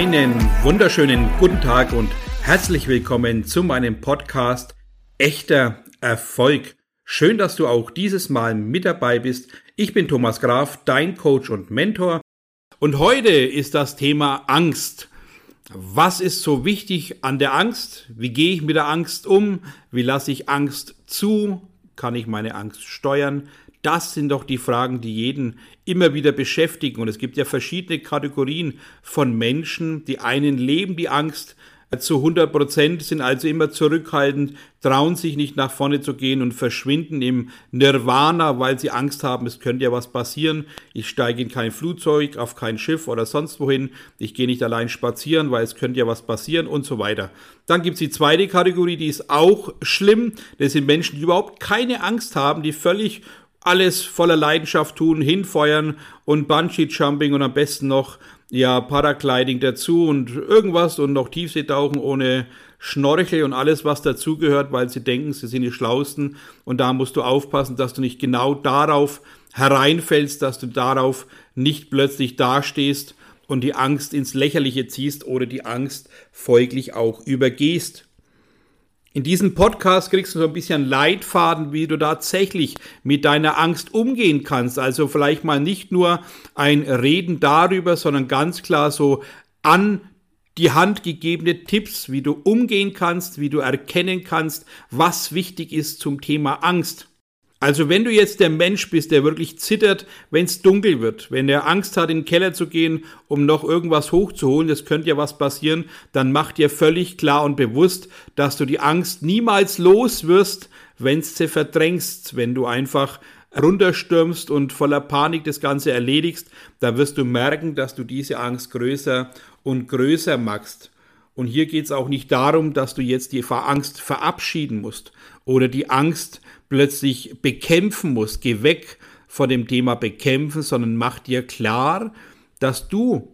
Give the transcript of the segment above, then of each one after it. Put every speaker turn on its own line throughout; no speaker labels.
Einen wunderschönen guten Tag und herzlich willkommen zu meinem Podcast Echter Erfolg. Schön, dass du auch dieses Mal mit dabei bist. Ich bin Thomas Graf, dein Coach und Mentor. Und heute ist das Thema Angst. Was ist so wichtig an der Angst? Wie gehe ich mit der Angst um? Wie lasse ich Angst zu? Kann ich meine Angst steuern? Das sind doch die Fragen, die jeden immer wieder beschäftigen. Und es gibt ja verschiedene Kategorien von Menschen. Die einen leben die Angst, zu 100 Prozent, sind also immer zurückhaltend, trauen sich nicht nach vorne zu gehen und verschwinden im Nirvana, weil sie Angst haben, es könnte ja was passieren. Ich steige in kein Flugzeug, auf kein Schiff oder sonst wohin. Ich gehe nicht allein spazieren, weil es könnte ja was passieren und so weiter. Dann gibt es die zweite Kategorie, die ist auch schlimm. Das sind Menschen, die überhaupt keine Angst haben, die völlig alles voller Leidenschaft tun, hinfeuern und Bungee-Jumping und am besten noch ja Paragliding dazu und irgendwas und noch Tiefseetauchen ohne Schnorchel und alles, was dazugehört, weil sie denken, sie sind die Schlausten und da musst du aufpassen, dass du nicht genau darauf hereinfällst, dass du darauf nicht plötzlich dastehst und die Angst ins Lächerliche ziehst oder die Angst folglich auch übergehst. In diesem Podcast kriegst du so ein bisschen Leitfaden, wie du tatsächlich mit deiner Angst umgehen kannst. Also vielleicht mal nicht nur ein Reden darüber, sondern ganz klar so an die Hand gegebene Tipps, wie du umgehen kannst, wie du erkennen kannst, was wichtig ist zum Thema Angst. Also wenn du jetzt der Mensch bist, der wirklich zittert, wenn es dunkel wird, wenn er Angst hat, in den Keller zu gehen, um noch irgendwas hochzuholen, das könnte ja was passieren, dann mach dir völlig klar und bewusst, dass du die Angst niemals los wirst, wenn sie verdrängst, wenn du einfach runterstürmst und voller Panik das Ganze erledigst, dann wirst du merken, dass du diese Angst größer und größer machst. Und hier geht es auch nicht darum, dass du jetzt die Angst verabschieden musst oder die Angst plötzlich bekämpfen musst. Geh weg von dem Thema bekämpfen, sondern mach dir klar, dass du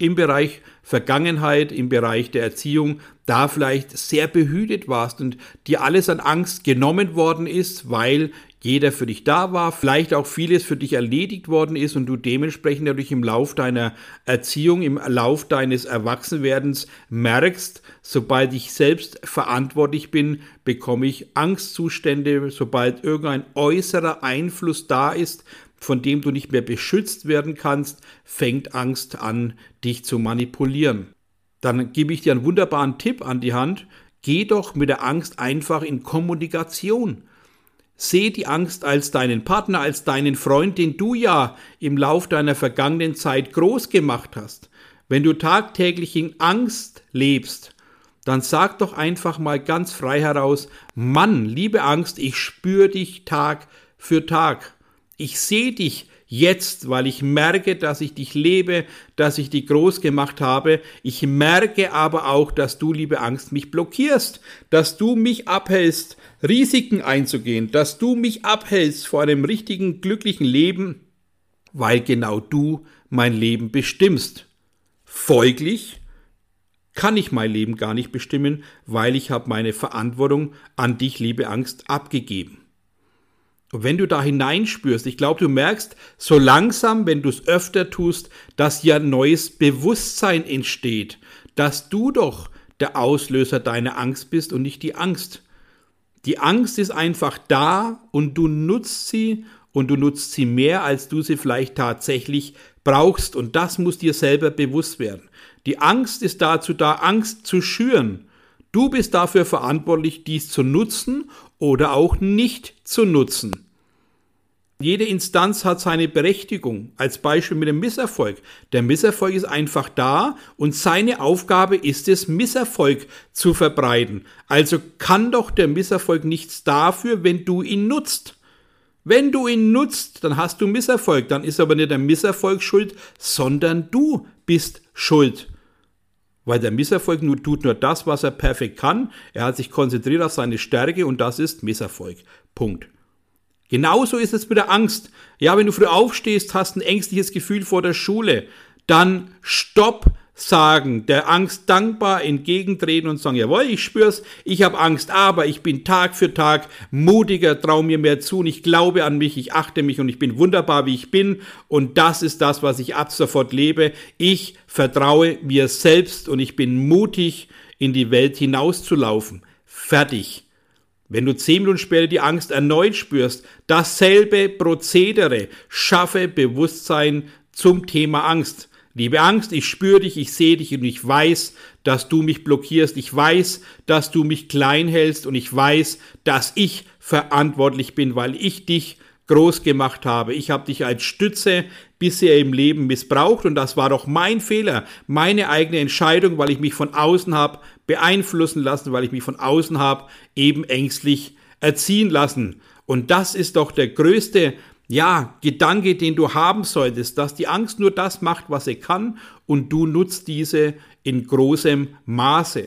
im Bereich Vergangenheit, im Bereich der Erziehung, da vielleicht sehr behütet warst und dir alles an Angst genommen worden ist, weil jeder für dich da war, vielleicht auch vieles für dich erledigt worden ist und du dementsprechend natürlich im Lauf deiner Erziehung, im Lauf deines Erwachsenwerdens merkst, sobald ich selbst verantwortlich bin, bekomme ich Angstzustände, sobald irgendein äußerer Einfluss da ist, von dem du nicht mehr beschützt werden kannst, fängt Angst an, dich zu manipulieren. Dann gebe ich dir einen wunderbaren Tipp an die Hand. Geh doch mit der Angst einfach in Kommunikation. Seh die Angst als deinen Partner, als deinen Freund, den du ja im Lauf deiner vergangenen Zeit groß gemacht hast. Wenn du tagtäglich in Angst lebst, dann sag doch einfach mal ganz frei heraus, Mann, liebe Angst, ich spüre dich Tag für Tag. Ich sehe dich jetzt, weil ich merke, dass ich dich lebe, dass ich dich groß gemacht habe. Ich merke aber auch, dass du, liebe Angst, mich blockierst, dass du mich abhältst, Risiken einzugehen, dass du mich abhältst vor einem richtigen, glücklichen Leben, weil genau du mein Leben bestimmst. Folglich kann ich mein Leben gar nicht bestimmen, weil ich habe meine Verantwortung an dich, liebe Angst, abgegeben. Und wenn du da hineinspürst, ich glaube, du merkst so langsam, wenn du es öfter tust, dass ja neues Bewusstsein entsteht, dass du doch der Auslöser deiner Angst bist und nicht die Angst. Die Angst ist einfach da und du nutzt sie und du nutzt sie mehr, als du sie vielleicht tatsächlich brauchst. Und das muss dir selber bewusst werden. Die Angst ist dazu da, Angst zu schüren. Du bist dafür verantwortlich, dies zu nutzen oder auch nicht zu nutzen. Jede Instanz hat seine Berechtigung. Als Beispiel mit dem Misserfolg. Der Misserfolg ist einfach da und seine Aufgabe ist es, Misserfolg zu verbreiten. Also kann doch der Misserfolg nichts dafür, wenn du ihn nutzt. Wenn du ihn nutzt, dann hast du Misserfolg. Dann ist aber nicht der Misserfolg schuld, sondern du bist schuld. Weil der Misserfolg nur, tut nur das, was er perfekt kann. Er hat sich konzentriert auf seine Stärke und das ist Misserfolg. Punkt. Genauso ist es mit der Angst. Ja, wenn du früh aufstehst, hast ein ängstliches Gefühl vor der Schule, dann stopp, sagen, der Angst dankbar entgegentreten und sagen, jawohl, ich spür's, ich habe Angst, aber ich bin Tag für Tag mutiger, trau mir mehr zu und ich glaube an mich, ich achte mich und ich bin wunderbar, wie ich bin und das ist das, was ich ab sofort lebe. Ich vertraue mir selbst und ich bin mutig, in die Welt hinauszulaufen. Fertig. Wenn du zehn Minuten später die Angst erneut spürst, dasselbe Prozedere, schaffe Bewusstsein zum Thema Angst. Liebe Angst, ich spüre dich, ich sehe dich und ich weiß, dass du mich blockierst. Ich weiß, dass du mich klein hältst und ich weiß, dass ich verantwortlich bin, weil ich dich groß gemacht habe. Ich habe dich als Stütze bisher im Leben missbraucht und das war doch mein Fehler, meine eigene Entscheidung, weil ich mich von außen habe beeinflussen lassen, weil ich mich von außen habe eben ängstlich erziehen lassen. Und das ist doch der größte ja, Gedanke, den du haben solltest, dass die Angst nur das macht, was sie kann und du nutzt diese in großem Maße.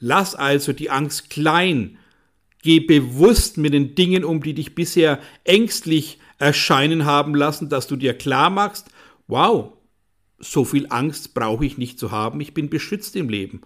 Lass also die Angst klein. Geh bewusst mit den Dingen um, die dich bisher ängstlich erscheinen haben lassen, dass du dir klar machst, wow, so viel Angst brauche ich nicht zu haben, ich bin beschützt im Leben.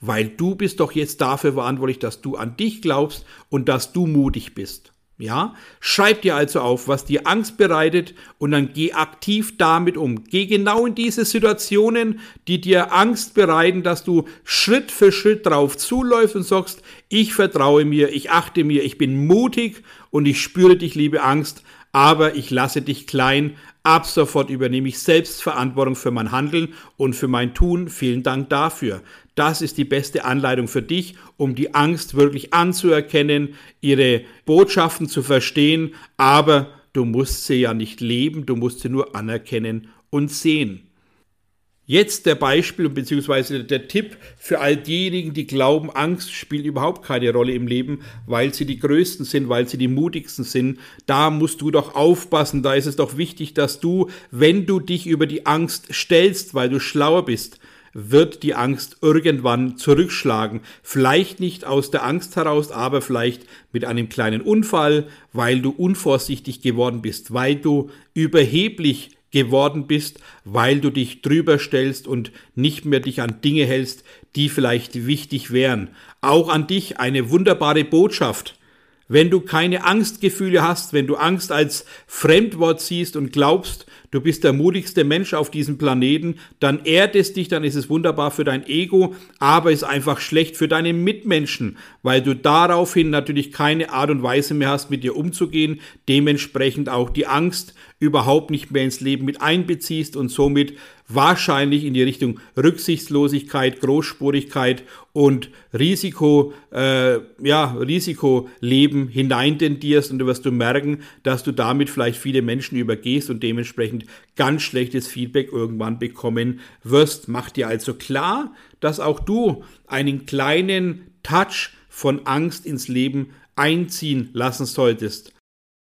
Weil du bist doch jetzt dafür verantwortlich, dass du an dich glaubst und dass du mutig bist. Ja, schreib dir also auf, was dir Angst bereitet und dann geh aktiv damit um. Geh genau in diese Situationen, die dir Angst bereiten, dass du Schritt für Schritt drauf zuläufst und sagst, ich vertraue mir, ich achte mir, ich bin mutig und ich spüre dich, liebe Angst, aber ich lasse dich klein. Ab sofort übernehme ich selbst Verantwortung für mein Handeln und für mein Tun. Vielen Dank dafür. Das ist die beste Anleitung für dich, um die Angst wirklich anzuerkennen, ihre Botschaften zu verstehen, aber du musst sie ja nicht leben, du musst sie nur anerkennen und sehen. Jetzt der Beispiel bzw. der Tipp für all diejenigen, die glauben, Angst spielt überhaupt keine Rolle im Leben, weil sie die Größten sind, weil sie die mutigsten sind. Da musst du doch aufpassen. Da ist es doch wichtig, dass du, wenn du dich über die Angst stellst, weil du schlauer bist, wird die Angst irgendwann zurückschlagen. Vielleicht nicht aus der Angst heraus, aber vielleicht mit einem kleinen Unfall, weil du unvorsichtig geworden bist, weil du überheblich geworden bist, weil du dich drüber stellst und nicht mehr dich an Dinge hältst, die vielleicht wichtig wären. Auch an dich eine wunderbare Botschaft. Wenn du keine Angstgefühle hast, wenn du Angst als Fremdwort siehst und glaubst, du bist der mutigste Mensch auf diesem Planeten, dann ehrt es dich, dann ist es wunderbar für dein Ego, aber ist einfach schlecht für deine Mitmenschen, weil du daraufhin natürlich keine Art und Weise mehr hast, mit dir umzugehen, dementsprechend auch die Angst überhaupt nicht mehr ins Leben mit einbeziehst und somit wahrscheinlich in die Richtung Rücksichtslosigkeit, Großspurigkeit und Risiko, äh, ja, Risikoleben hineintendierst und du wirst du merken, dass du damit vielleicht viele Menschen übergehst und dementsprechend ganz schlechtes Feedback irgendwann bekommen wirst. Mach dir also klar, dass auch du einen kleinen Touch von Angst ins Leben einziehen lassen solltest.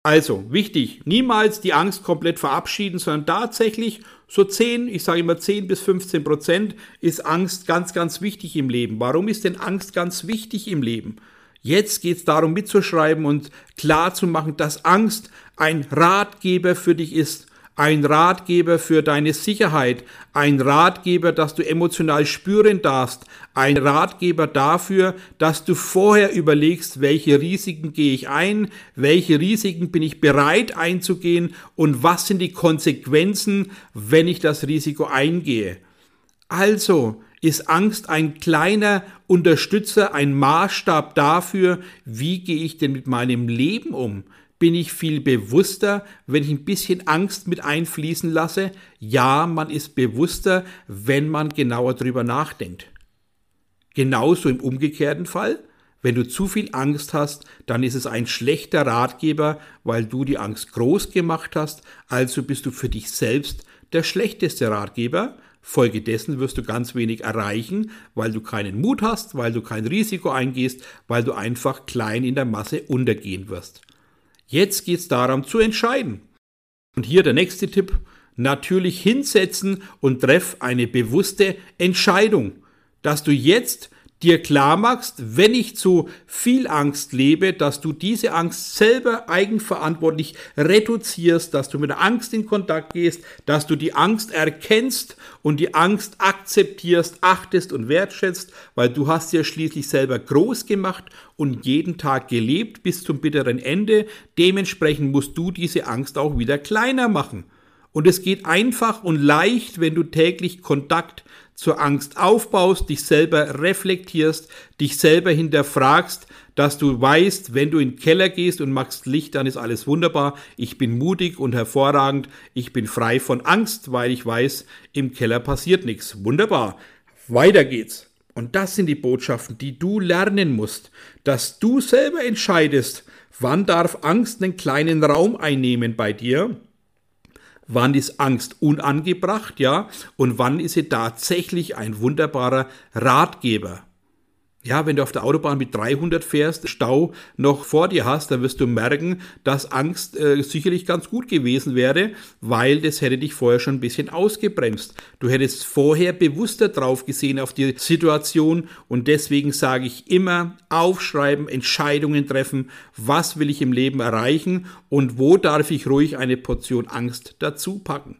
Also, wichtig, niemals die Angst komplett verabschieden, sondern tatsächlich so 10, ich sage immer 10 bis 15 Prozent ist Angst ganz, ganz wichtig im Leben. Warum ist denn Angst ganz wichtig im Leben? Jetzt geht es darum mitzuschreiben und klar zu machen, dass Angst ein Ratgeber für dich ist ein Ratgeber für deine Sicherheit, ein Ratgeber, dass du emotional spüren darfst, ein Ratgeber dafür, dass du vorher überlegst, welche Risiken gehe ich ein, welche Risiken bin ich bereit einzugehen und was sind die Konsequenzen, wenn ich das Risiko eingehe. Also ist Angst ein kleiner Unterstützer, ein Maßstab dafür, wie gehe ich denn mit meinem Leben um? Bin ich viel bewusster, wenn ich ein bisschen Angst mit einfließen lasse. Ja, man ist bewusster, wenn man genauer drüber nachdenkt. Genauso im umgekehrten Fall. Wenn du zu viel Angst hast, dann ist es ein schlechter Ratgeber, weil du die Angst groß gemacht hast, also bist du für dich selbst der schlechteste Ratgeber. Folgedessen wirst du ganz wenig erreichen, weil du keinen Mut hast, weil du kein Risiko eingehst, weil du einfach klein in der Masse untergehen wirst. Jetzt geht es darum zu entscheiden. Und hier der nächste Tipp. Natürlich hinsetzen und treff eine bewusste Entscheidung, dass du jetzt dir klar machst, wenn ich zu viel Angst lebe, dass du diese Angst selber eigenverantwortlich reduzierst, dass du mit der Angst in Kontakt gehst, dass du die Angst erkennst und die Angst akzeptierst, achtest und wertschätzt, weil du hast ja schließlich selber groß gemacht und jeden Tag gelebt bis zum bitteren Ende. Dementsprechend musst du diese Angst auch wieder kleiner machen. Und es geht einfach und leicht, wenn du täglich Kontakt zur Angst aufbaust, dich selber reflektierst, dich selber hinterfragst, dass du weißt, wenn du in den Keller gehst und machst Licht, dann ist alles wunderbar. Ich bin mutig und hervorragend. Ich bin frei von Angst, weil ich weiß, im Keller passiert nichts. Wunderbar. Weiter geht's. Und das sind die Botschaften, die du lernen musst, dass du selber entscheidest, wann darf Angst einen kleinen Raum einnehmen bei dir wann ist Angst unangebracht, ja, und wann ist sie tatsächlich ein wunderbarer Ratgeber. Ja, wenn du auf der Autobahn mit 300 fährst, Stau noch vor dir hast, dann wirst du merken, dass Angst äh, sicherlich ganz gut gewesen wäre, weil das hätte dich vorher schon ein bisschen ausgebremst. Du hättest vorher bewusster drauf gesehen auf die Situation und deswegen sage ich immer aufschreiben, Entscheidungen treffen, was will ich im Leben erreichen und wo darf ich ruhig eine Portion Angst dazu packen.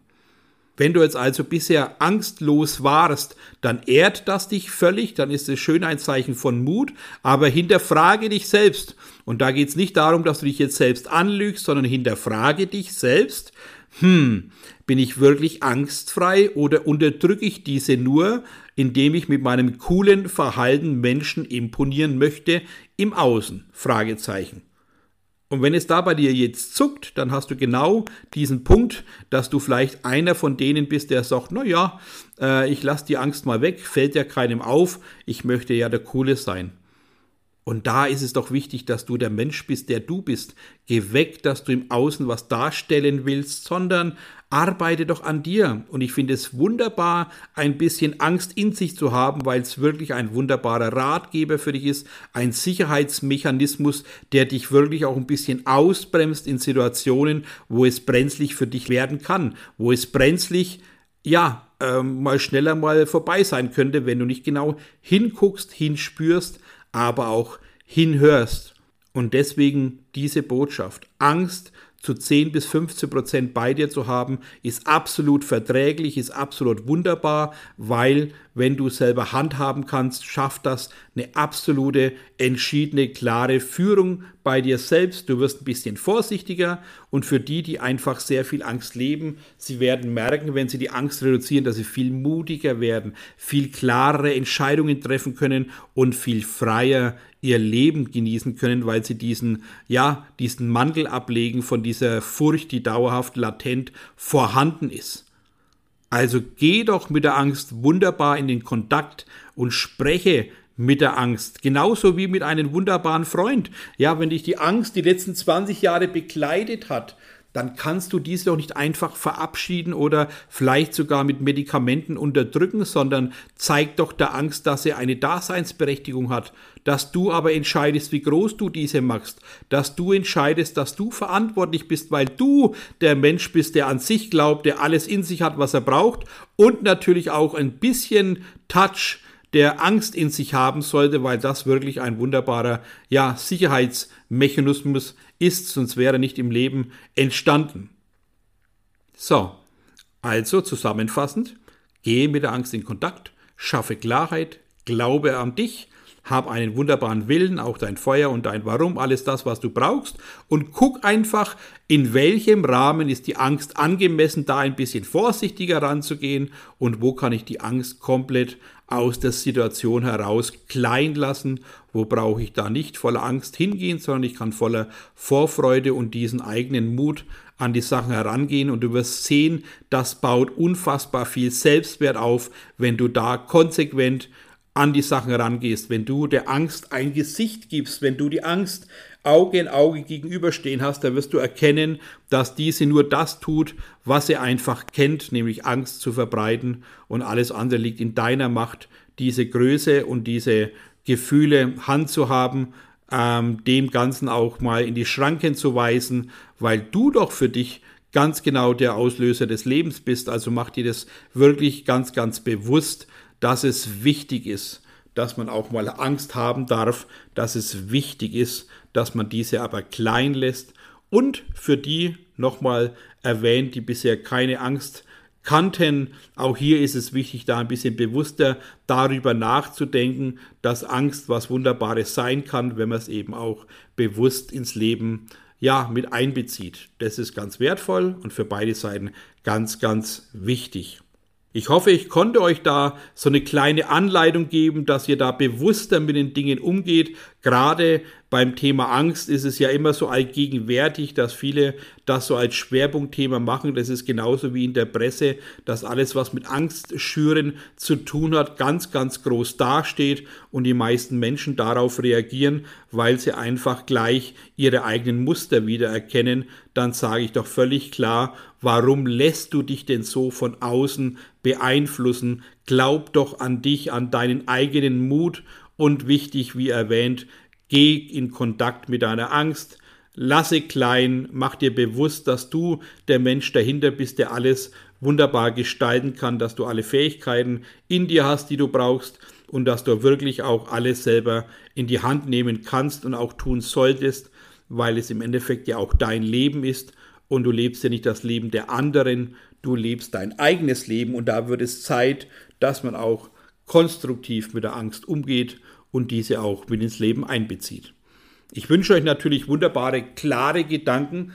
Wenn du jetzt also bisher angstlos warst, dann ehrt das dich völlig, dann ist es schön ein Zeichen von Mut, aber hinterfrage dich selbst. Und da geht es nicht darum, dass du dich jetzt selbst anlügst, sondern hinterfrage dich selbst. Hm, bin ich wirklich angstfrei oder unterdrücke ich diese nur, indem ich mit meinem coolen Verhalten Menschen imponieren möchte im Außen? Fragezeichen. Und wenn es da bei dir jetzt zuckt, dann hast du genau diesen Punkt, dass du vielleicht einer von denen bist, der sagt, na ja, äh, ich lasse die Angst mal weg, fällt ja keinem auf, ich möchte ja der Coole sein. Und da ist es doch wichtig, dass du der Mensch bist, der du bist. Geh weg, dass du im Außen was darstellen willst, sondern arbeite doch an dir. Und ich finde es wunderbar, ein bisschen Angst in sich zu haben, weil es wirklich ein wunderbarer Ratgeber für dich ist, ein Sicherheitsmechanismus, der dich wirklich auch ein bisschen ausbremst in Situationen, wo es brenzlig für dich werden kann, wo es brenzlig, ja, ähm, mal schneller mal vorbei sein könnte, wenn du nicht genau hinguckst, hinspürst, aber auch hinhörst. Und deswegen diese Botschaft. Angst zu 10 bis 15 Prozent bei dir zu haben, ist absolut verträglich, ist absolut wunderbar, weil wenn du selber handhaben kannst, schafft das eine absolute, entschiedene, klare Führung bei dir selbst. Du wirst ein bisschen vorsichtiger und für die, die einfach sehr viel Angst leben, sie werden merken, wenn sie die Angst reduzieren, dass sie viel mutiger werden, viel klarere Entscheidungen treffen können und viel freier ihr Leben genießen können, weil sie diesen, ja, diesen Mantel ablegen von dieser Furcht, die dauerhaft latent vorhanden ist. Also geh doch mit der Angst wunderbar in den Kontakt und spreche mit der Angst. Genauso wie mit einem wunderbaren Freund. Ja, wenn dich die Angst die letzten 20 Jahre begleitet hat, dann kannst du diese doch nicht einfach verabschieden oder vielleicht sogar mit Medikamenten unterdrücken, sondern zeig doch der Angst, dass er eine Daseinsberechtigung hat, dass du aber entscheidest, wie groß du diese machst, dass du entscheidest, dass du verantwortlich bist, weil du der Mensch bist, der an sich glaubt, der alles in sich hat, was er braucht. Und natürlich auch ein bisschen Touch der Angst in sich haben sollte, weil das wirklich ein wunderbarer ja, Sicherheitsmechanismus sonst wäre nicht im Leben entstanden. So, also zusammenfassend, gehe mit der Angst in Kontakt, schaffe Klarheit, glaube an dich, hab einen wunderbaren Willen, auch dein Feuer und dein Warum, alles das, was du brauchst. Und guck einfach, in welchem Rahmen ist die Angst angemessen, da ein bisschen vorsichtiger ranzugehen. Und wo kann ich die Angst komplett aus der Situation heraus klein lassen, wo brauche ich da nicht voller Angst hingehen, sondern ich kann voller Vorfreude und diesen eigenen Mut an die Sachen herangehen. Und du wirst sehen, das baut unfassbar viel Selbstwert auf, wenn du da konsequent an die Sachen herangehst, wenn du der Angst ein Gesicht gibst, wenn du die Angst Auge in Auge gegenüberstehen hast, dann wirst du erkennen, dass diese nur das tut, was sie einfach kennt, nämlich Angst zu verbreiten und alles andere liegt in deiner Macht, diese Größe und diese Gefühle Hand zu haben, ähm, dem Ganzen auch mal in die Schranken zu weisen, weil du doch für dich ganz genau der Auslöser des Lebens bist. Also mach dir das wirklich ganz, ganz bewusst, dass es wichtig ist, dass man auch mal Angst haben darf, dass es wichtig ist, dass man diese aber klein lässt. Und für die nochmal erwähnt, die bisher keine Angst kannten, auch hier ist es wichtig, da ein bisschen bewusster darüber nachzudenken, dass Angst was Wunderbares sein kann, wenn man es eben auch bewusst ins Leben ja, mit einbezieht. Das ist ganz wertvoll und für beide Seiten ganz, ganz wichtig. Ich hoffe, ich konnte euch da so eine kleine Anleitung geben, dass ihr da bewusster mit den Dingen umgeht. Gerade beim Thema Angst ist es ja immer so allgegenwärtig, dass viele das so als Schwerpunktthema machen. Das ist genauso wie in der Presse, dass alles, was mit Angst schüren zu tun hat, ganz, ganz groß dasteht und die meisten Menschen darauf reagieren, weil sie einfach gleich ihre eigenen Muster wiedererkennen. Dann sage ich doch völlig klar, warum lässt du dich denn so von außen beeinflussen? Glaub doch an dich, an deinen eigenen Mut und wichtig, wie erwähnt, geh in Kontakt mit deiner Angst, lasse klein, mach dir bewusst, dass du der Mensch dahinter bist, der alles wunderbar gestalten kann, dass du alle Fähigkeiten in dir hast, die du brauchst und dass du wirklich auch alles selber in die Hand nehmen kannst und auch tun solltest, weil es im Endeffekt ja auch dein Leben ist und du lebst ja nicht das Leben der anderen, du lebst dein eigenes Leben und da wird es Zeit, dass man auch konstruktiv mit der Angst umgeht und diese auch mit ins Leben einbezieht. Ich wünsche euch natürlich wunderbare, klare Gedanken,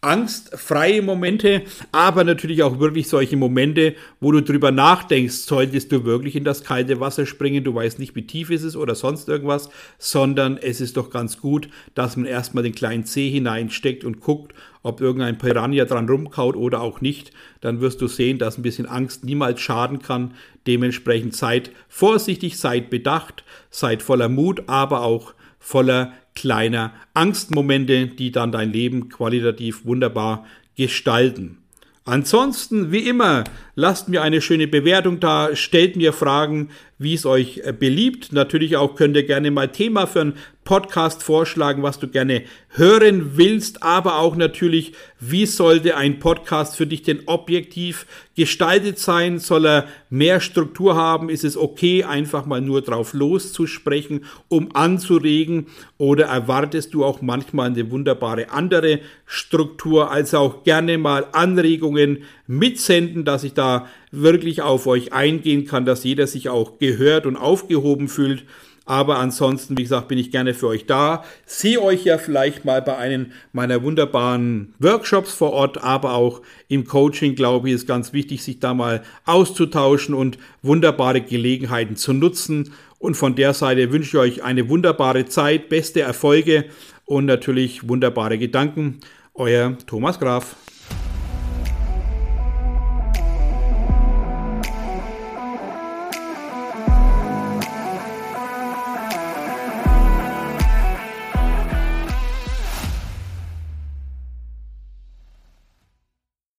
angstfreie Momente, aber natürlich auch wirklich solche Momente, wo du drüber nachdenkst, solltest du wirklich in das kalte Wasser springen, du weißt nicht, wie tief ist es oder sonst irgendwas, sondern es ist doch ganz gut, dass man erstmal den kleinen Zeh hineinsteckt und guckt, ob irgendein Piranha dran rumkaut oder auch nicht, dann wirst du sehen, dass ein bisschen Angst niemals schaden kann. Dementsprechend seid vorsichtig, seid bedacht, seid voller Mut, aber auch voller kleiner Angstmomente, die dann dein Leben qualitativ wunderbar gestalten. Ansonsten, wie immer, lasst mir eine schöne Bewertung da, stellt mir Fragen, wie es euch beliebt. Natürlich auch könnt ihr gerne mal Thema für einen Podcast vorschlagen, was du gerne hören willst, aber auch natürlich, wie sollte ein Podcast für dich denn objektiv gestaltet sein? Soll er mehr Struktur haben? Ist es okay, einfach mal nur drauf loszusprechen, um anzuregen? Oder erwartest du auch manchmal eine wunderbare andere Struktur? Also auch gerne mal Anregungen mitsenden, dass ich da wirklich auf euch eingehen kann, dass jeder sich auch gehört und aufgehoben fühlt. Aber ansonsten, wie gesagt, bin ich gerne für euch da. Sehe euch ja vielleicht mal bei einem meiner wunderbaren Workshops vor Ort, aber auch im Coaching, glaube ich, ist ganz wichtig, sich da mal auszutauschen und wunderbare Gelegenheiten zu nutzen. Und von der Seite wünsche ich euch eine wunderbare Zeit, beste Erfolge und natürlich wunderbare Gedanken. Euer Thomas Graf.